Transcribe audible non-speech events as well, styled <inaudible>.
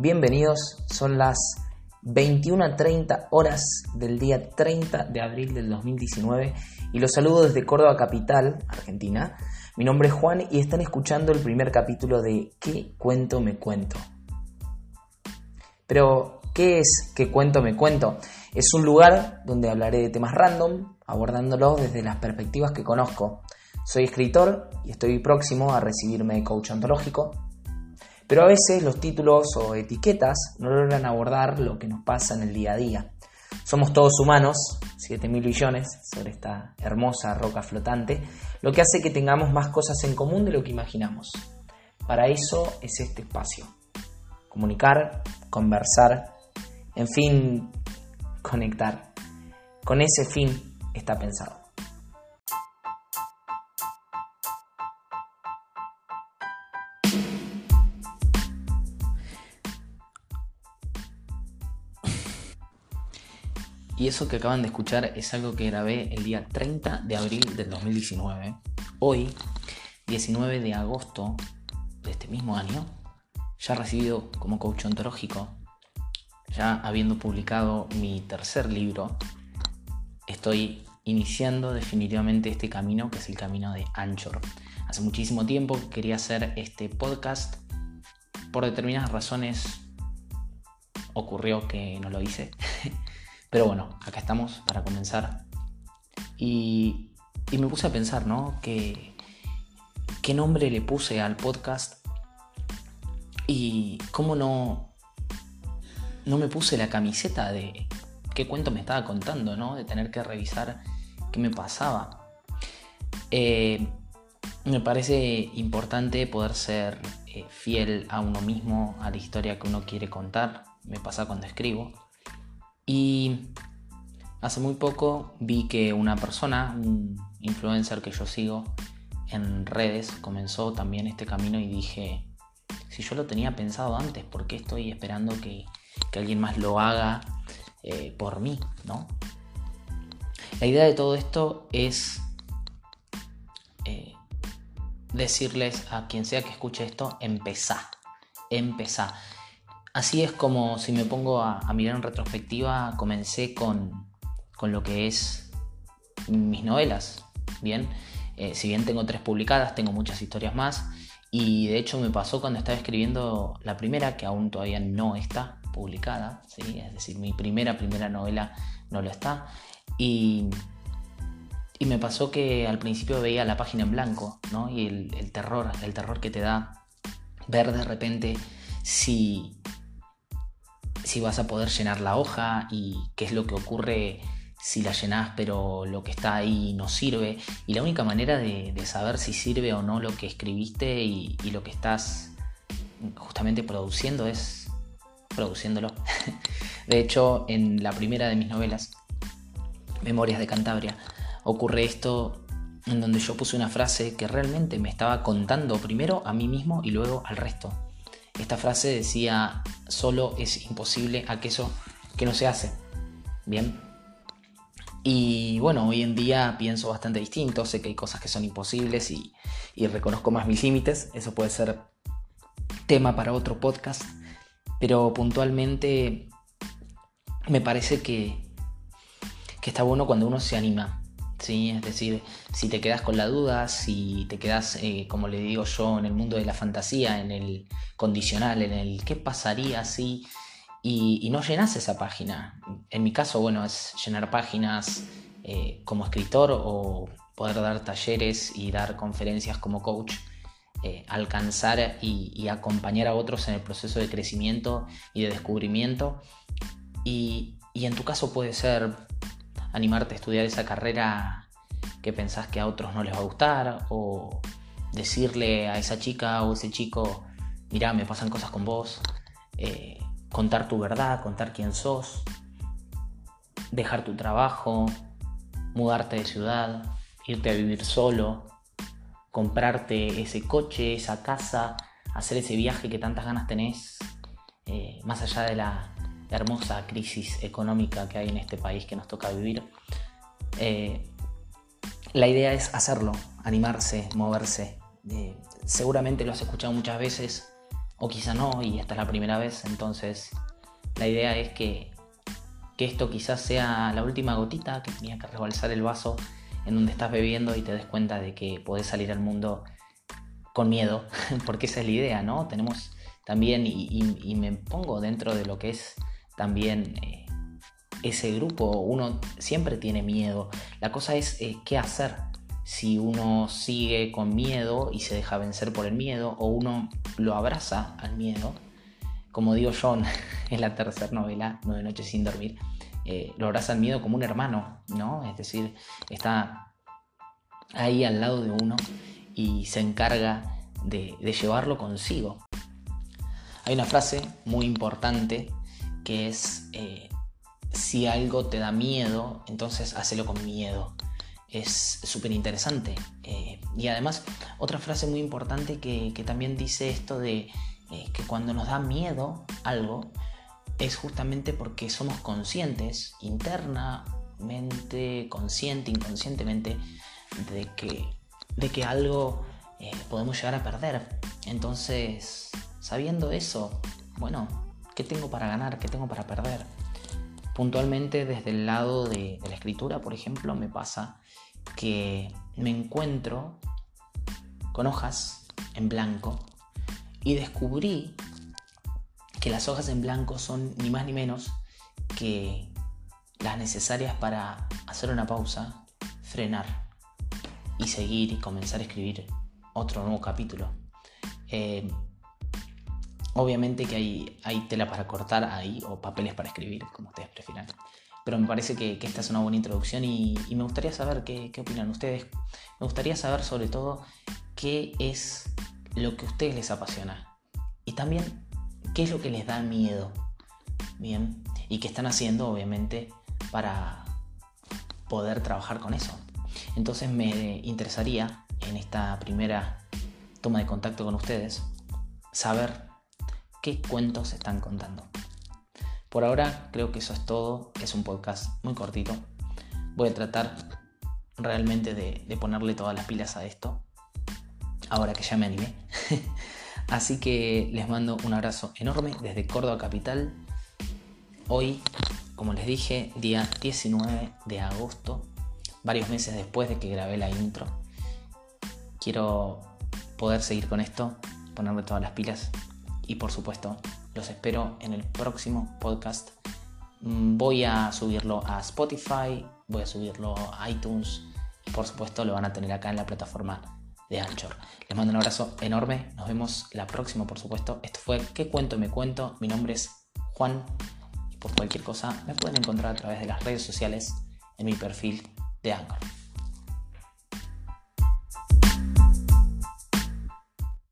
Bienvenidos, son las 21.30 horas del día 30 de abril del 2019 y los saludo desde Córdoba Capital, Argentina. Mi nombre es Juan y están escuchando el primer capítulo de ¿Qué cuento me cuento? Pero, ¿qué es ¿Qué cuento me cuento? Es un lugar donde hablaré de temas random, abordándolos desde las perspectivas que conozco. Soy escritor y estoy próximo a recibirme de coach ontológico, pero a veces los títulos o etiquetas no logran abordar lo que nos pasa en el día a día. Somos todos humanos, 7 mil billones, sobre esta hermosa roca flotante, lo que hace que tengamos más cosas en común de lo que imaginamos. Para eso es este espacio. Comunicar, conversar, en fin, conectar. Con ese fin está pensado. Y eso que acaban de escuchar es algo que grabé el día 30 de abril del 2019. Hoy, 19 de agosto de este mismo año, ya recibido como coach ontológico, ya habiendo publicado mi tercer libro, estoy iniciando definitivamente este camino que es el camino de Anchor. Hace muchísimo tiempo quería hacer este podcast. Por determinadas razones ocurrió que no lo hice. <laughs> Pero bueno, acá estamos para comenzar. Y, me puse a pensar, ¿no? ¿Qué, ¿Qué nombre le puse al podcast? Y cómo no, no me puse la camiseta de qué cuento me estaba contando, ¿no? De tener que revisar qué me pasaba. Eh, me parece importante poder ser eh, fiel a uno mismo, a la historia que uno quiere contar. Me pasa cuando escribo. Y hace muy poco vi que una persona, un influencer que yo sigo en redes, comenzó también este camino y dije, si yo lo tenía pensado antes, ¿por qué estoy esperando que, alguien más lo haga eh, por mí? ¿no? La idea de todo esto es eh, decirles a quien sea que escuche esto, empezá, empezá. Así es como si me pongo a, mirar en retrospectiva, comencé con, lo que es mis novelas. Bien, eh, si bien tengo tres publicadas, tengo muchas historias más. Y de hecho me pasó cuando estaba escribiendo la primera, que aún todavía no está publicada, ¿sí? es decir, mi primera, primera novela no lo está. Y, me pasó que al principio veía la página en blanco, ¿no? Y el terror, el terror que te da ver de repente si si vas a poder llenar la hoja y qué es lo que ocurre si la llenas pero lo que está ahí no sirve. Y la única manera de, saber si sirve o no lo que escribiste y, lo que estás justamente produciendo es produciéndolo. <laughs> de hecho, en la primera de mis novelas, Memorias de Cantabria, ocurre esto en donde yo puse una frase que realmente me estaba contando primero a mí mismo y luego al resto. Esta frase decía, solo es imposible aquello que no se hace. Bien. Y bueno, hoy en día pienso bastante distinto, sé que hay cosas que son imposibles y, reconozco más mis límites, eso puede ser tema para otro podcast, pero puntualmente me parece que, que está bueno cuando uno se anima ¿sí? Es decir, si te quedas con la duda, si te quedas, eh, como le digo yo, en el mundo de la fantasía, en el condicional, en el qué pasaría si... Y, no llenas esa página. En mi caso, bueno, es llenar páginas eh, como escritor o poder dar talleres y dar conferencias como coach. Eh, alcanzar y, acompañar a otros en el proceso de crecimiento y de descubrimiento. Y, y en tu caso puede ser animarte a estudiar esa carrera que pensás que a otros no les va a gustar o decirle a esa chica o ese chico, mirá, me pasan cosas con vos, eh, contar tu verdad, contar quién sos, dejar tu trabajo, mudarte de ciudad, irte a vivir solo, comprarte ese coche, esa casa, hacer ese viaje que tantas ganas tenés, eh, más allá de la hermosa crisis económica que hay en este país que nos toca vivir. Eh, la idea es hacerlo, animarse, moverse. Eh, seguramente lo has escuchado muchas veces, o quizá no, y esta es la primera vez, entonces la idea es que, que esto quizás sea la última gotita que tenía que rebalsar el vaso en donde estás bebiendo y te des cuenta de que podés salir al mundo con miedo, <laughs> porque esa es la idea, ¿no? Tenemos también, y, me pongo dentro de lo que es también eh, ese grupo, uno siempre tiene miedo. La cosa es eh, qué hacer si uno sigue con miedo y se deja vencer por el miedo, o uno lo abraza al miedo. Como digo John <laughs> en la tercera novela, Nueve Noches sin Dormir, eh, lo abraza al miedo como un hermano, ¿no? Es decir, está ahí al lado de uno y se encarga de, llevarlo consigo. Hay una frase muy importante que es, eh, si algo te da miedo, entonces hacelo con miedo. Es súper interesante. Eh, y además, otra frase muy importante que, también dice esto de eh, que cuando nos da miedo algo, es justamente porque somos conscientes internamente, consciente, inconscientemente, de que, de que algo podemos llegar a perder. Entonces, sabiendo eso, bueno, ¿qué tengo para ganar? ¿Qué tengo para perder? Puntualmente desde el lado de, la escritura, por ejemplo, me pasa que me encuentro con hojas en blanco y descubrí que las hojas en blanco son ni más ni menos que las necesarias para hacer una pausa, frenar y seguir y comenzar a escribir otro nuevo capítulo. Eh, obviamente que hay, hay, tela para cortar ahí o papeles para escribir, como ustedes prefieran. Pero me parece que, esta es una buena introducción y, me gustaría saber qué, opinan ustedes. Me gustaría saber sobre todo qué es lo que a ustedes les apasiona. Y también qué es lo que les da miedo. Bien. Y qué están haciendo, obviamente, para poder trabajar con eso. Entonces me interesaría en esta primera toma de contacto con ustedes, saber qué cuentos están contando. Por ahora creo que eso es todo, es un podcast muy cortito. Voy a tratar realmente de, ponerle todas las pilas a esto, ahora que ya me animé. <laughs> Así que les mando un abrazo enorme desde Córdoba Capital. Hoy, como les dije, día 19 de agosto, varios meses después de que grabé la intro quiero poder seguir con esto, ponerme todas las pilas y por supuesto los espero en el próximo podcast. Mm, voy a subirlo a Spotify, voy a subirlo a iTunes y por supuesto lo van a tener acá en la plataforma de Anchor. Les mando un abrazo enorme, nos vemos la próxima por supuesto. Esto fue ¿Qué cuento me cuento? Mi nombre es Juan y por cualquier cosa me pueden encontrar a través de las redes sociales en mi perfil de Anchor.